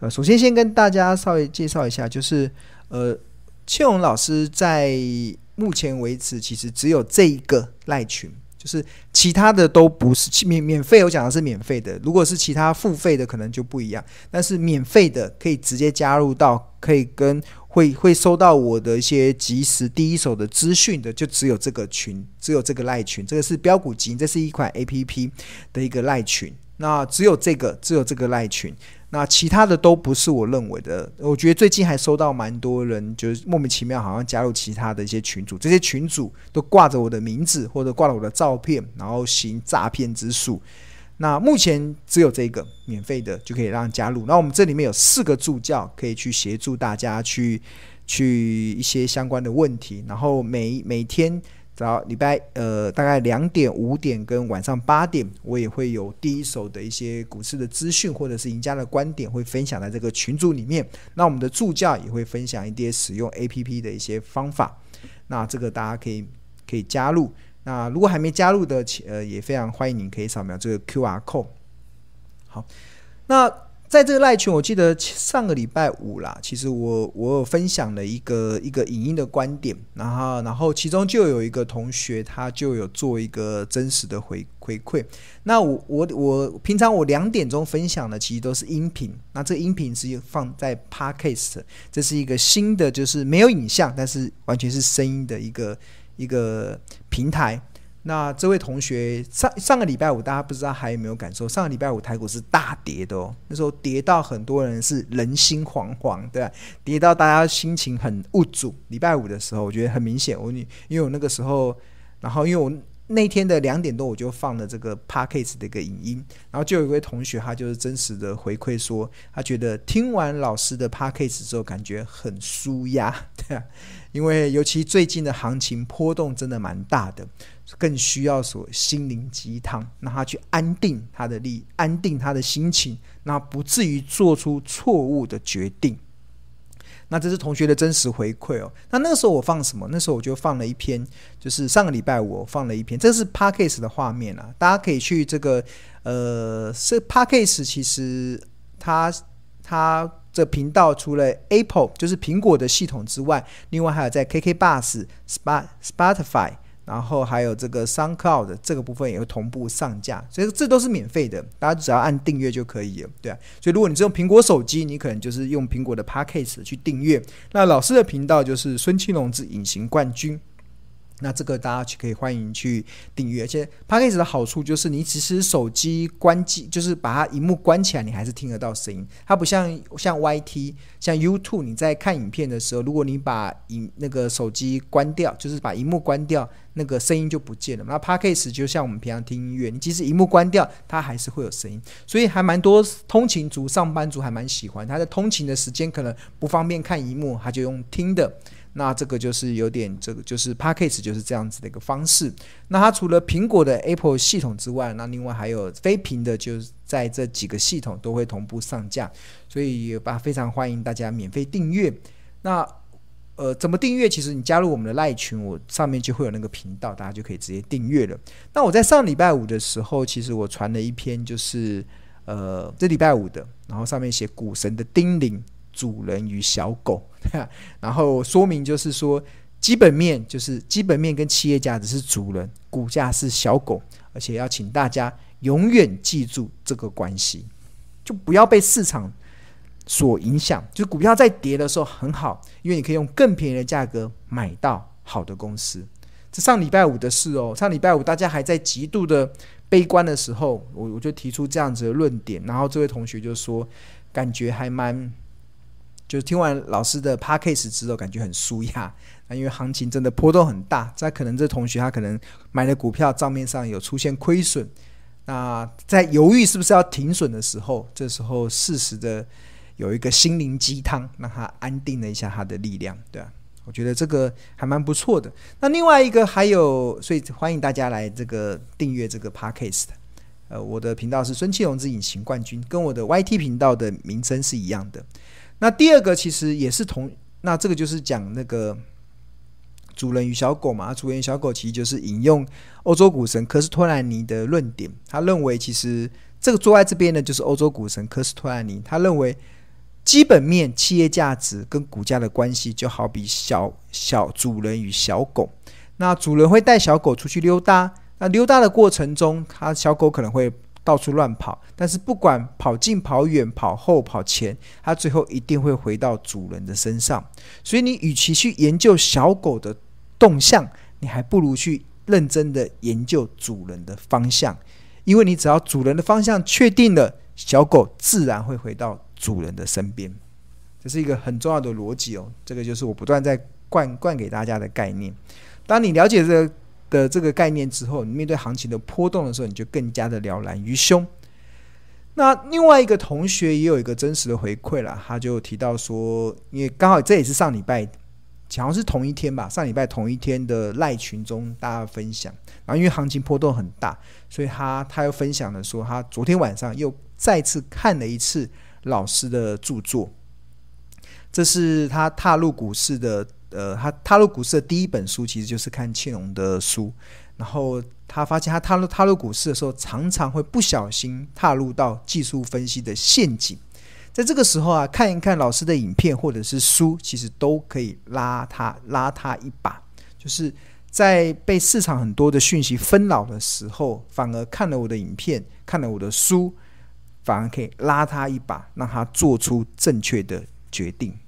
呃，首先先跟大家稍微介绍一下，就是呃，庆荣老师在目前为止其实只有这一个赖群。就是其他的都不是免免费，我讲的是免费的。如果是其他付费的，可能就不一样。但是免费的可以直接加入到，可以跟会会收到我的一些即时第一手的资讯的，就只有这个群，只有这个赖群。这个是标股基，这是一款 APP 的一个赖群。那只有这个，只有这个赖群。那其他的都不是我认为的，我觉得最近还收到蛮多人，就是莫名其妙好像加入其他的一些群组，这些群组都挂着我的名字或者挂了我的照片，然后行诈骗之术。那目前只有这个免费的就可以让加入。那我们这里面有四个助教可以去协助大家去去一些相关的问题，然后每每天。早礼拜呃，大概两点、五点跟晚上八点，我也会有第一手的一些股市的资讯，或者是赢家的观点，会分享在这个群组里面。那我们的助教也会分享一些使用 APP 的一些方法。那这个大家可以可以加入。那如果还没加入的，呃，也非常欢迎您可以扫描这个 QR code。好，那。在这个赖群，我记得上个礼拜五啦，其实我我有分享了一个一个影音的观点，然后然后其中就有一个同学，他就有做一个真实的回回馈。那我我我平常我两点钟分享的其实都是音频，那这音频是放在 Podcast，这是一个新的，就是没有影像，但是完全是声音的一个一个平台。那这位同学上上个礼拜五，大家不知道还有没有感受？上个礼拜五台股是大跌的哦，那时候跌到很多人是人心惶惶，对吧？跌到大家心情很无助。礼拜五的时候，我觉得很明显，我你因为我那个时候，然后因为我那天的两点多，我就放了这个 Podcast 的一个影音，然后就有一位同学，他就是真实的回馈说，他觉得听完老师的 Podcast 之后，感觉很舒压，对啊，因为尤其最近的行情波动真的蛮大的。更需要所心灵鸡汤，让他去安定他的力，安定他的心情，那不至于做出错误的决定。那这是同学的真实回馈哦。那那个时候我放什么？那时候我就放了一篇，就是上个礼拜我放了一篇，这是 Podcast 的画面啊，大家可以去这个呃，是 Podcast 其实它它这频道除了 Apple 就是苹果的系统之外，另外还有在 KKBus、Spot、Spotify。然后还有这个 SoundCloud 这个部分也会同步上架，所以这都是免费的，大家只要按订阅就可以了，对啊。所以如果你是用苹果手机，你可能就是用苹果的 Podcast 去订阅。那老师的频道就是孙青龙之隐形冠军。那这个大家去可以欢迎去订阅，而且 Podcast 的好处就是你其实手机关机，就是把它荧幕关起来，你还是听得到声音。它不像像 YT、像 YouTube，你在看影片的时候，如果你把影那个手机关掉，就是把荧幕关掉，那个声音就不见了。那 Podcast 就像我们平常听音乐，你即使荧幕关掉，它还是会有声音。所以还蛮多通勤族、上班族还蛮喜欢。他在通勤的时间可能不方便看荧幕，他就用听的。那这个就是有点，这个就是 Podcast 就是这样子的一个方式。那它除了苹果的 Apple 系统之外，那另外还有非苹的，就是在这几个系统都会同步上架，所以也非常欢迎大家免费订阅。那呃，怎么订阅？其实你加入我们的赖群，我上面就会有那个频道，大家就可以直接订阅了。那我在上礼拜五的时候，其实我传了一篇，就是呃这礼拜五的，然后上面写股神的叮咛。主人与小狗，然后说明就是说，基本面就是基本面跟企业价值是主人，股价是小狗，而且要请大家永远记住这个关系，就不要被市场所影响。就是股票在跌的时候很好，因为你可以用更便宜的价格买到好的公司。这上礼拜五的事哦，上礼拜五大家还在极度的悲观的时候，我我就提出这样子的论点，然后这位同学就说，感觉还蛮。就听完老师的 Podcast 之后，感觉很舒压。那因为行情真的波动很大，在可能这同学他可能买的股票账面上有出现亏损，那在犹豫是不是要停损的时候，这时候适时的有一个心灵鸡汤，让他安定了一下他的力量，对啊，我觉得这个还蛮不错的。那另外一个还有，所以欢迎大家来这个订阅这个 Podcast。呃，我的频道是孙庆荣之隐形冠军，跟我的 YT 频道的名称是一样的。那第二个其实也是同，那这个就是讲那个主人与小狗嘛。主人与小狗其实就是引用欧洲股神科斯托兰尼的论点，他认为其实这个坐在这边的就是欧洲股神科斯托兰尼，他认为基本面、企业价值跟股价的关系，就好比小小主人与小狗。那主人会带小狗出去溜达，那溜达的过程中，他小狗可能会到处乱跑，但是不管跑近、跑远、跑后、跑前，它最后一定会回到主人的身上。所以，你与其去研究小狗的动向，你还不如去认真的研究主人的方向，因为你只要主人的方向确定了，小狗自然会回到主人的身边。这是一个很重要的逻辑哦，这个就是我不断在灌灌给大家的概念。当你了解这个。的这个概念之后，你面对行情的波动的时候，你就更加的了然于胸。那另外一个同学也有一个真实的回馈了，他就提到说，因为刚好这也是上礼拜，好像是同一天吧，上礼拜同一天的赖群中大家分享，然后因为行情波动很大，所以他他又分享了说，他昨天晚上又再次看了一次老师的著作，这是他踏入股市的。呃，他踏入股市的第一本书其实就是看庆隆的书，然后他发现他踏入踏入股市的时候，常常会不小心踏入到技术分析的陷阱。在这个时候啊，看一看老师的影片或者是书，其实都可以拉他拉他一把。就是在被市场很多的讯息纷扰的时候，反而看了我的影片，看了我的书，反而可以拉他一把，让他做出正确的决定。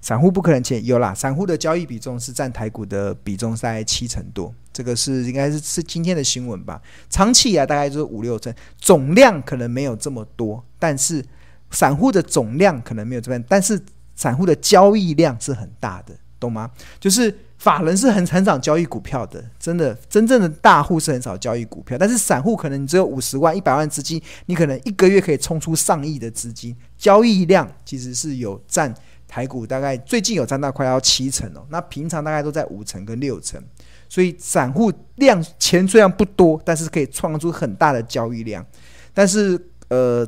散户不可能钱有啦，散户的交易比重是占台股的比重在七成多，这个是应该是是今天的新闻吧？长期啊，大概就是五六成，总量可能没有这么多，但是散户的总量可能没有这么，但是散户的交易量是很大的，懂吗？就是法人是很很少交易股票的，真的，真正的大户是很少交易股票，但是散户可能你只有五十万、一百万资金，你可能一个月可以冲出上亿的资金，交易量其实是有占。台股大概最近有占到快要七成哦，那平常大概都在五成跟六成，所以散户量钱虽然不多，但是可以创出很大的交易量。但是呃，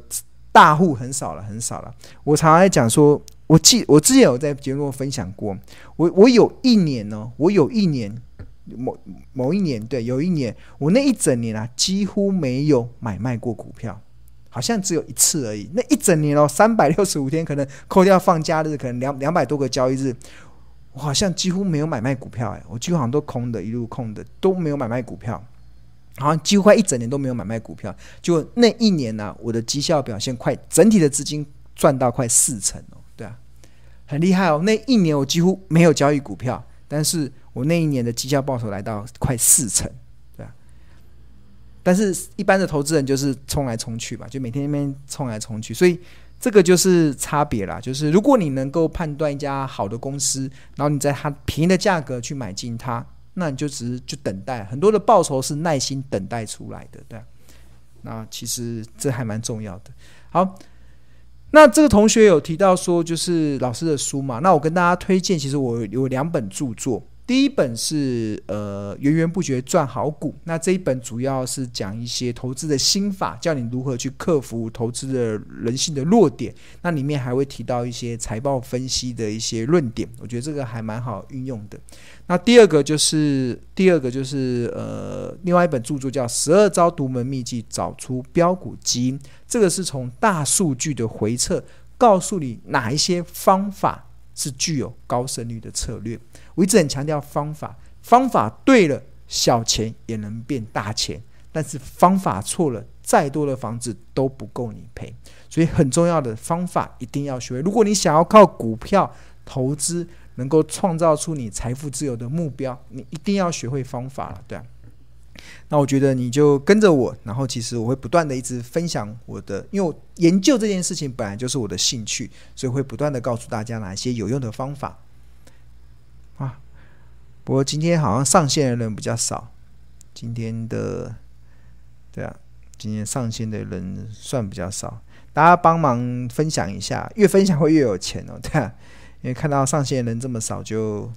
大户很少了，很少了。我常常在讲说，我记我之前有在节目中分享过，我我有一年呢、哦，我有一年某某一年，对，有一年我那一整年啊，几乎没有买卖过股票。好像只有一次而已，那一整年哦，三百六十五天，可能扣掉放假日，可能两两百多个交易日，我好像几乎没有买卖股票哎，我几乎好像都空的，一路空的都没有买卖股票，好像几乎快一整年都没有买卖股票。就那一年呢、啊，我的绩效表现快，整体的资金赚到快四成哦，对啊，很厉害哦。那一年我几乎没有交易股票，但是我那一年的绩效报酬来到快四成。但是，一般的投资人就是冲来冲去吧，就每天那边冲来冲去，所以这个就是差别啦。就是如果你能够判断一家好的公司，然后你在它便宜的价格去买进它，那你就只是就等待，很多的报酬是耐心等待出来的，对。那其实这还蛮重要的。好，那这个同学有提到说，就是老师的书嘛，那我跟大家推荐，其实我有两本著作。第一本是呃源源不绝赚好股，那这一本主要是讲一些投资的心法，教你如何去克服投资的人性的弱点。那里面还会提到一些财报分析的一些论点，我觉得这个还蛮好运用的。那第二个就是第二个就是呃另外一本著作叫《十二招独门秘籍找出标股基因》，这个是从大数据的回测，告诉你哪一些方法是具有高胜率的策略。我一直很强调方法，方法对了，小钱也能变大钱；但是方法错了，再多的房子都不够你赔。所以很重要的方法一定要学会。如果你想要靠股票投资能够创造出你财富自由的目标，你一定要学会方法了，对啊。那我觉得你就跟着我，然后其实我会不断的一直分享我的，因为我研究这件事情本来就是我的兴趣，所以会不断的告诉大家哪些有用的方法。啊，不过今天好像上线的人比较少，今天的，对啊，今天上线的人算比较少，大家帮忙分享一下，越分享会越有钱哦，对啊，因为看到上线的人这么少就，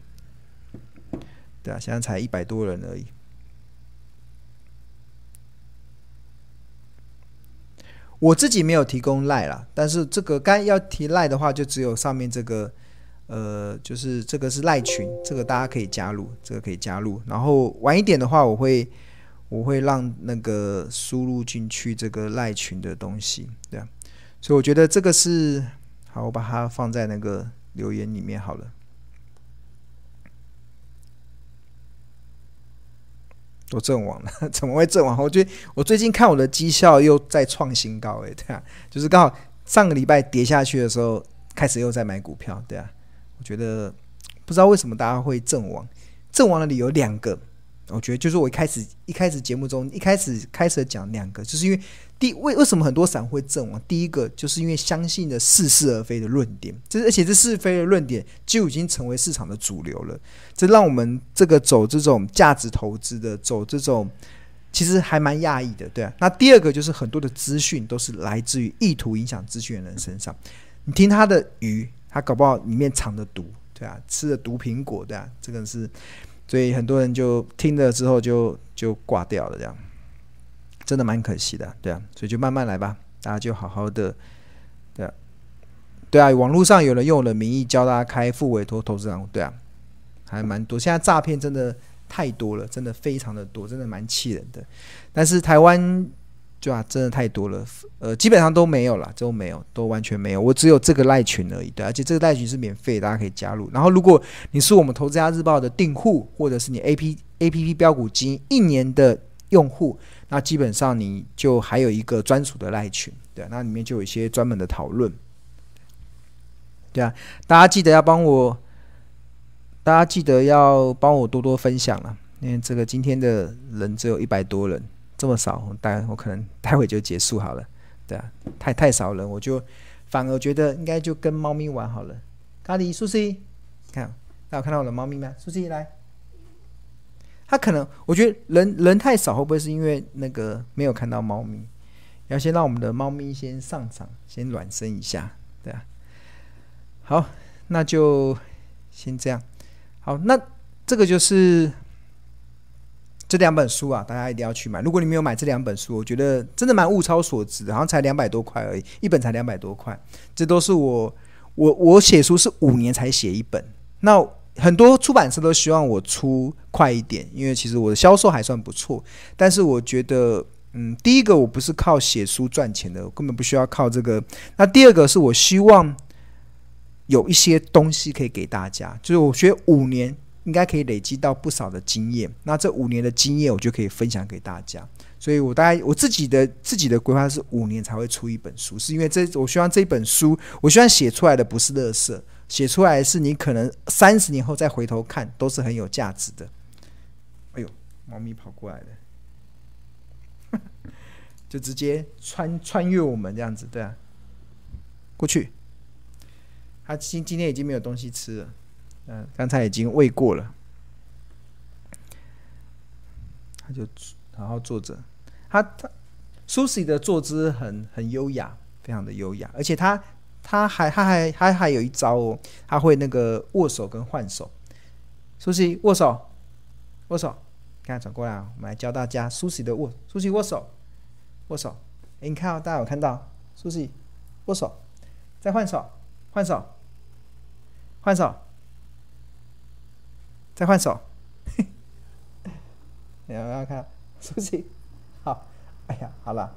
就对啊，现在才一百多人而已。我自己没有提供赖啦，但是这个该要提赖的话，就只有上面这个。呃，就是这个是赖群，这个大家可以加入，这个可以加入。然后晚一点的话，我会我会让那个输入进去这个赖群的东西，对啊，所以我觉得这个是好，我把它放在那个留言里面好了。都阵亡了，怎么会阵亡？我觉得我最近看我的绩效又在创新高，哎，对啊，就是刚好上个礼拜跌下去的时候，开始又在买股票，对啊，我觉得不知道为什么大家会阵亡，阵亡的理由两个。我觉得就是我一开始一开始节目中一开始开始讲两个，就是因为第为为什么很多散户会阵亡？第一个就是因为相信了似是而非的论点，这而且这是非的论点就已经成为市场的主流了。这让我们这个走这种价值投资的，走这种其实还蛮讶异的，对啊。那第二个就是很多的资讯都是来自于意图影响资讯的人身上。你听他的鱼，他搞不好里面藏着毒，对啊，吃了毒苹果，对啊，这个是。所以很多人就听了之后就就挂掉了，这样真的蛮可惜的，对啊。所以就慢慢来吧，大家就好好的，对啊，对啊。网络上有人用我的名义教大家开复委托投资账户，对啊，还蛮多。现在诈骗真的太多了，真的非常的多，真的蛮气人的。但是台湾。对啊，真的太多了，呃，基本上都没有了，都没有，都完全没有。我只有这个赖群而已，对，而且这个赖群是免费，大家可以加入。然后，如果你是我们投资家日报的订户，或者是你 A P A P P 标股金一年的用户，那基本上你就还有一个专属的赖群，对，那里面就有一些专门的讨论。对啊，大家记得要帮我，大家记得要帮我多多分享了，因为这个今天的人只有一百多人。这么少，我待我可能待会就结束好了，对啊，太太少人，我就反而觉得应该就跟猫咪玩好了。咖喱苏西，看，大家有看到我的猫咪吗？苏西来，他可能我觉得人人太少，会不会是因为那个没有看到猫咪？要先让我们的猫咪先上场，先暖身一下，对啊。好，那就先这样。好，那这个就是。这两本书啊，大家一定要去买。如果你没有买这两本书，我觉得真的蛮物超所值，好像才两百多块而已，一本才两百多块。这都是我我我写书是五年才写一本，那很多出版社都希望我出快一点，因为其实我的销售还算不错。但是我觉得，嗯，第一个我不是靠写书赚钱的，我根本不需要靠这个。那第二个是我希望有一些东西可以给大家，就是我学五年。应该可以累积到不少的经验，那这五年的经验我就可以分享给大家。所以我大概我自己的自己的规划是五年才会出一本书，是因为这我希望这本书，我希望写出来的不是垃圾，写出来是你可能三十年后再回头看都是很有价值的。哎呦，猫咪跑过来了，就直接穿穿越我们这样子，对啊，过去。他今今天已经没有东西吃了。嗯，刚才已经喂过了，他就好好坐着。他他，Susie 的坐姿很很优雅，非常的优雅，而且他他还他还他还有一招哦，他会那个握手跟换手。苏西握手，握手，看转过来，我们来教大家苏西的握苏西握手，握手。哎，你看哦，大家有看到苏西握手，再换手，换手，换手。再换手，你要不要看？苏西？好，哎呀，好了，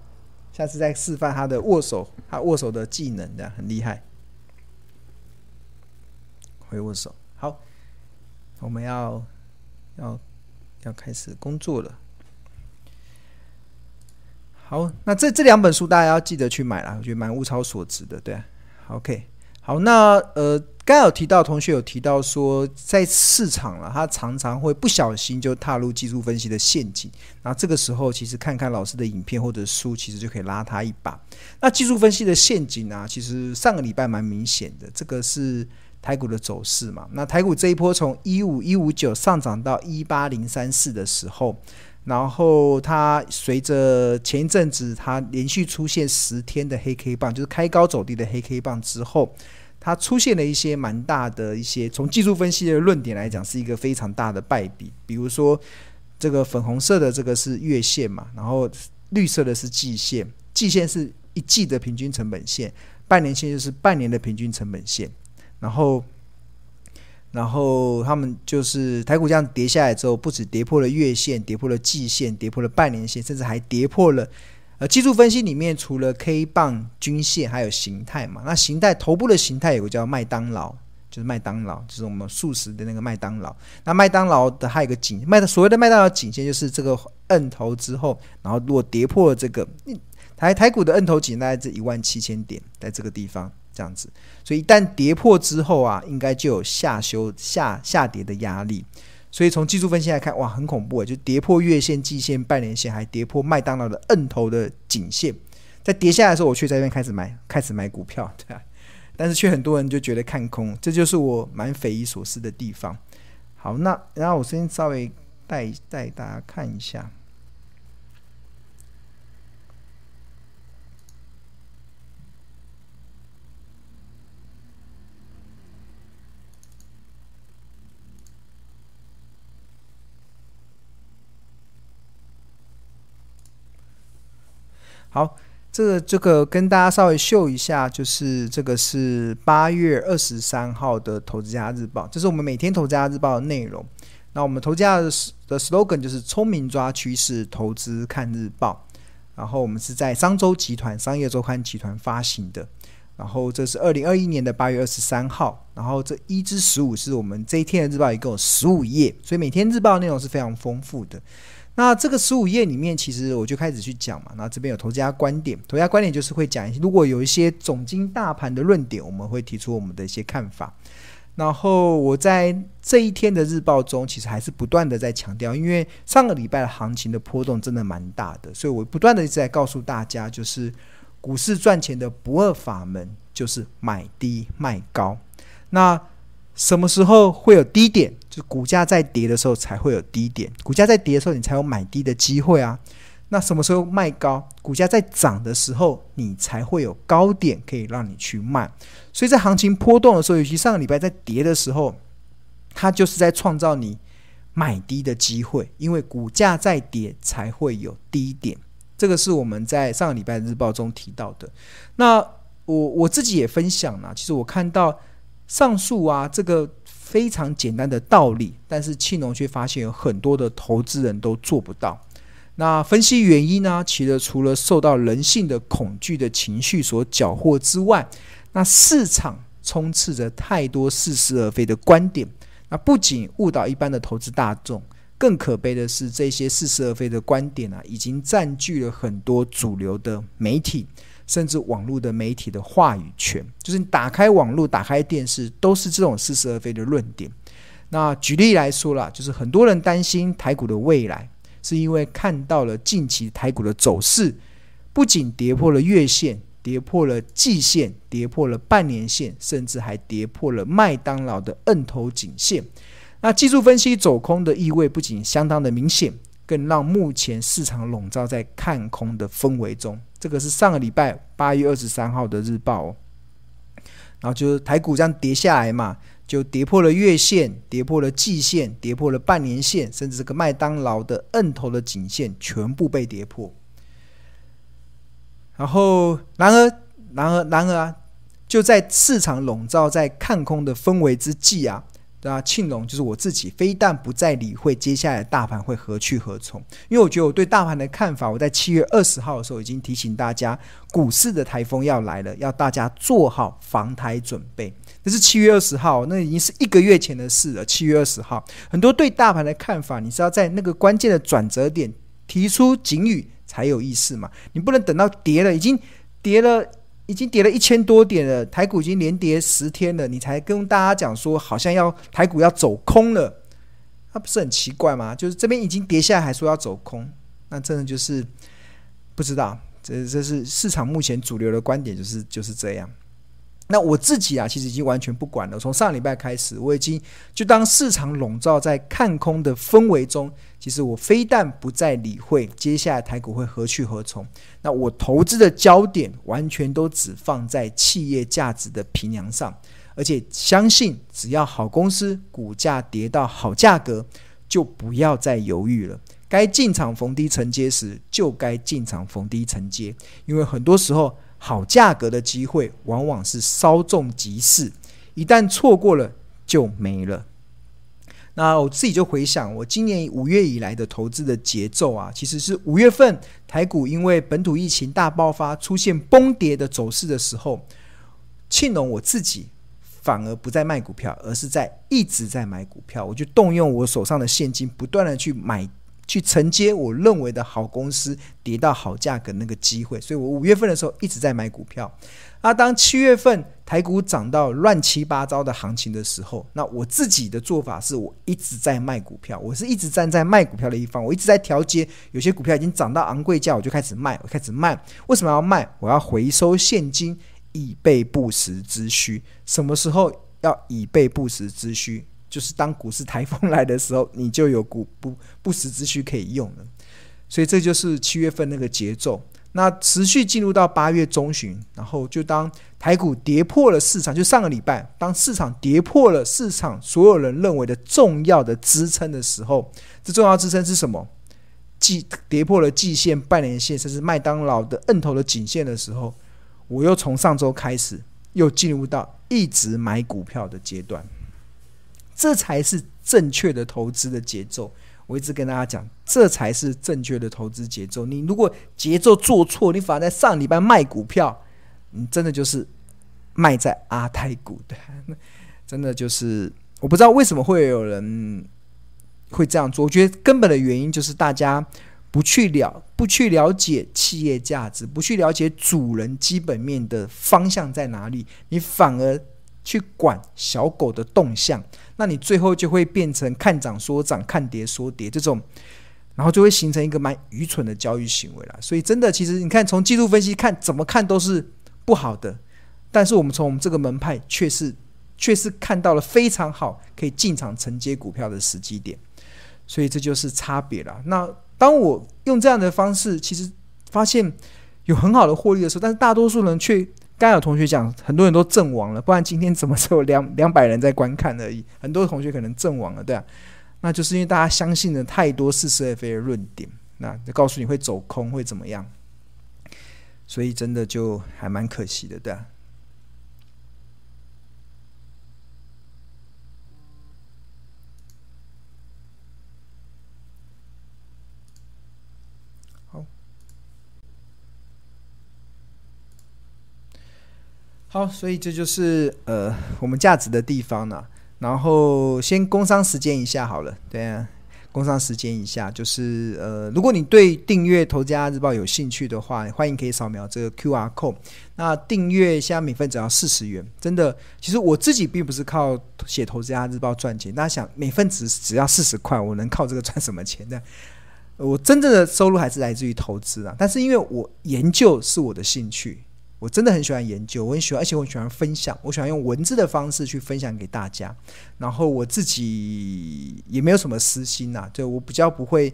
下次再示范他的握手，他握手的技能，这样很厉害。会握手，好，我们要要要开始工作了。好，那这这两本书大家要记得去买了，我觉得蛮物超所值的，对啊。OK，好，那呃。刚有提到，同学有提到说，在市场了，他常常会不小心就踏入技术分析的陷阱。那这个时候，其实看看老师的影片或者书，其实就可以拉他一把。那技术分析的陷阱啊，其实上个礼拜蛮明显的。这个是台股的走势嘛？那台股这一波从一五一五九上涨到一八零三四的时候，然后它随着前一阵子它连续出现十天的黑 K 棒，就是开高走低的黑 K 棒之后。它出现了一些蛮大的一些，从技术分析的论点来讲，是一个非常大的败笔。比如说，这个粉红色的这个是月线嘛，然后绿色的是季线，季线是一季的平均成本线，半年线就是半年的平均成本线。然后然后他们就是台股这样跌下来之后，不止跌破了月线，跌破了季线，跌破了半年线，甚至还跌破了。呃，技术分析里面除了 K 棒、均线，还有形态嘛。那形态头部的形态有个叫麦当劳，就是麦当劳，就是我们素食的那个麦当劳。那麦当劳的还有一个颈麦的所谓的麦当劳颈线，就是这个摁头之后，然后如果跌破了这个台台股的摁头颈，大概是一万七千点，在这个地方这样子。所以一旦跌破之后啊，应该就有下修下下跌的压力。所以从技术分析来看，哇，很恐怖啊！就跌破月线、季线、半年线，还跌破麦当劳的摁头的颈线，在跌下来的时候，我却在这边开始买，开始买股票，对啊，但是却很多人就觉得看空，这就是我蛮匪夷所思的地方。好，那然后我先稍微带带大家看一下。好，这个这个跟大家稍微秀一下，就是这个是八月二十三号的《投资家日报》，这是我们每天《投资家日报》的内容。那我们投资家的 slogan 就是“聪明抓趋势，投资看日报”。然后我们是在商周集团、商业周刊集团发行的。然后这是二零二一年的八月二十三号。然后这一至十五是我们这一天的日报，一共有十五页，所以每天日报内容是非常丰富的。那这个十五页里面，其实我就开始去讲嘛。那这边有投资家观点，投资家观点就是会讲一些，如果有一些总经大盘的论点，我们会提出我们的一些看法。然后我在这一天的日报中，其实还是不断的在强调，因为上个礼拜的行情的波动真的蛮大的，所以我不断的一直在告诉大家，就是股市赚钱的不二法门就是买低卖高。那什么时候会有低点？就股价在跌的时候才会有低点。股价在跌的时候，你才有买低的机会啊。那什么时候卖高？股价在涨的时候，你才会有高点可以让你去卖。所以在行情波动的时候，尤其上个礼拜在跌的时候，它就是在创造你买低的机会，因为股价在跌才会有低点。这个是我们在上个礼拜日报中提到的。那我我自己也分享了，其实我看到。上述啊，这个非常简单的道理，但是庆农却发现有很多的投资人都做不到。那分析原因呢？其实除了受到人性的恐惧的情绪所搅和之外，那市场充斥着太多似是而非的观点。那不仅误导一般的投资大众，更可悲的是，这些似是而非的观点啊，已经占据了很多主流的媒体。甚至网络的媒体的话语权，就是你打开网络、打开电视，都是这种似是而非的论点。那举例来说啦，就是很多人担心台股的未来，是因为看到了近期台股的走势，不仅跌破了月线、跌破了季线、跌破了半年线，甚至还跌破了麦当劳的摁头颈线。那技术分析走空的意味不仅相当的明显。更让目前市场笼罩在看空的氛围中。这个是上个礼拜八月二十三号的日报哦。然后就是台股这样跌下来嘛，就跌破了月线，跌破了季线，跌破了半年线，甚至这个麦当劳的摁头的颈线全部被跌破。然后，然而，然而，然而啊，就在市场笼罩在看空的氛围之际啊。对啊，庆隆就是我自己，非但不再理会接下来大盘会何去何从，因为我觉得我对大盘的看法，我在七月二十号的时候已经提醒大家，股市的台风要来了，要大家做好防台准备。那是七月二十号，那已经是一个月前的事了。七月二十号，很多对大盘的看法，你是要在那个关键的转折点提出警语才有意思嘛？你不能等到跌了，已经跌了。已经跌了一千多点了，台股已经连跌十天了，你才跟大家讲说好像要台股要走空了，那不是很奇怪吗？就是这边已经跌下来，还说要走空，那真的就是不知道，这这是市场目前主流的观点，就是就是这样。那我自己啊，其实已经完全不管了。从上礼拜开始，我已经就当市场笼罩在看空的氛围中，其实我非但不再理会接下来台股会何去何从，那我投资的焦点完全都只放在企业价值的平量上，而且相信只要好公司股价跌到好价格，就不要再犹豫了。该进场逢低承接时，就该进场逢低承接，因为很多时候。好价格的机会往往是稍纵即逝，一旦错过了就没了。那我自己就回想，我今年五月以来的投资的节奏啊，其实是五月份台股因为本土疫情大爆发，出现崩跌的走势的时候，庆隆我自己反而不再卖股票，而是在一直在买股票。我就动用我手上的现金，不断的去买。去承接我认为的好公司跌到好价格那个机会，所以我五月份的时候一直在买股票。那当七月份台股涨到乱七八糟的行情的时候，那我自己的做法是我一直在卖股票，我是一直站在卖股票的一方，我一直在调节。有些股票已经涨到昂贵价，我就开始卖，我开始卖。为什么要卖？我要回收现金，以备不时之需。什么时候要以备不时之需？就是当股市台风来的时候，你就有股不不时之需可以用了。所以这就是七月份那个节奏。那持续进入到八月中旬，然后就当台股跌破了市场，就上个礼拜，当市场跌破了市场所有人认为的重要的支撑的时候，这重要支撑是什么？季跌破了季线、半年线，甚至麦当劳的摁头的颈线的时候，我又从上周开始又进入到一直买股票的阶段。这才是正确的投资的节奏。我一直跟大家讲，这才是正确的投资节奏。你如果节奏做错，你反而在上礼拜卖股票，你真的就是卖在阿泰股的。真的就是，我不知道为什么会有人会这样做。我觉得根本的原因就是大家不去了，不去了解企业价值，不去了解主人基本面的方向在哪里，你反而去管小狗的动向。那你最后就会变成看涨说涨，看跌说跌这种，然后就会形成一个蛮愚蠢的交易行为了。所以真的，其实你看从技术分析看，怎么看都是不好的。但是我们从我们这个门派，却是却是看到了非常好可以进场承接股票的时机点。所以这就是差别了。那当我用这样的方式，其实发现有很好的获利的时候，但是大多数人却。刚有同学讲，很多人都阵亡了，不然今天怎么只有两 两百人在观看而已？很多同学可能阵亡了，对啊，那就是因为大家相信了太多似是而非的论点，那就告诉你会走空会怎么样，所以真的就还蛮可惜的，对啊。好，所以这就是呃我们价值的地方呢。然后先工商时间一下好了，对啊，工商时间一下，就是呃，如果你对订阅《投资家日报》有兴趣的话，欢迎可以扫描这个 QR code。那订阅现在每份只要四十元，真的，其实我自己并不是靠写《投资家日报》赚钱。大家想，每份只只要四十块，我能靠这个赚什么钱呢？我真正的收入还是来自于投资啊。但是因为我研究是我的兴趣。我真的很喜欢研究，我很喜欢，而且我喜欢分享，我喜欢用文字的方式去分享给大家。然后我自己也没有什么私心呐，就我比较不会，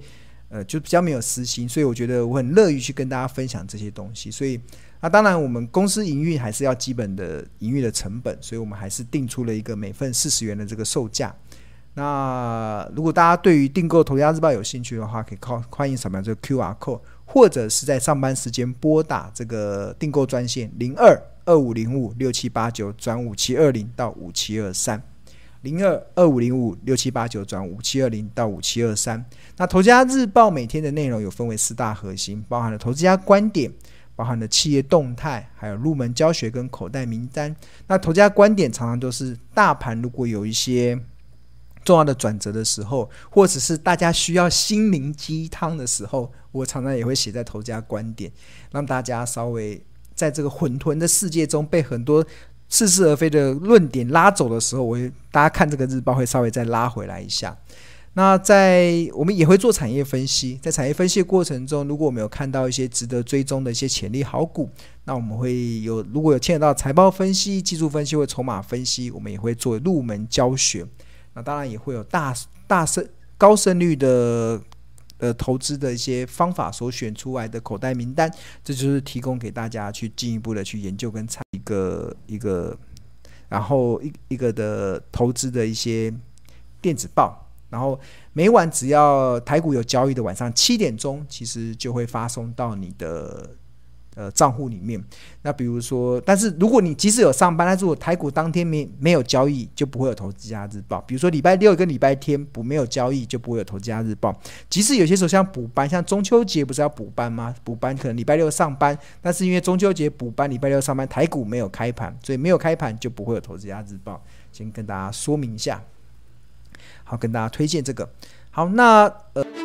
呃，就比较没有私心，所以我觉得我很乐于去跟大家分享这些东西。所以，那当然我们公司营运还是要基本的营运的成本，所以我们还是定出了一个每份四十元的这个售价。那如果大家对于订购《投资家日报》有兴趣的话，可以靠欢迎扫描这个 QR code。或者是在上班时间拨打这个订购专线零二二五零五六七八九转五七二零到五七二三零二二五零五六七八九转五七二零到五七二三。那投家日报每天的内容有分为四大核心，包含了投资家观点，包含了企业动态，还有入门教学跟口袋名单。那投资家观点常常都是大盘如果有一些。重要的转折的时候，或者是大家需要心灵鸡汤的时候，我常常也会写在头家观点，让大家稍微在这个混沌的世界中被很多似是而非的论点拉走的时候，我会大家看这个日报会稍微再拉回来一下。那在我们也会做产业分析，在产业分析的过程中，如果我们有看到一些值得追踪的一些潜力好股，那我们会有如果有牵扯到财报分析、技术分析或筹码分析，我们也会做入门教学。那当然也会有大大胜高胜率的呃投资的一些方法所选出来的口袋名单，这就是提供给大家去进一步的去研究跟参一个一个，然后一一个的投资的一些电子报，然后每晚只要台股有交易的晚上七点钟，其实就会发送到你的呃账户里面。那比如说，但是如果你即使有上班，但是我台股当天没没有交易，就不会有投资家日报。比如说礼拜六跟礼拜天不没有交易，就不会有投资家日报。即使有些时候像补班，像中秋节不是要补班吗？补班可能礼拜六上班，但是因为中秋节补班，礼拜六上班，台股没有开盘，所以没有开盘就不会有投资家日报。先跟大家说明一下，好，跟大家推荐这个。好，那呃。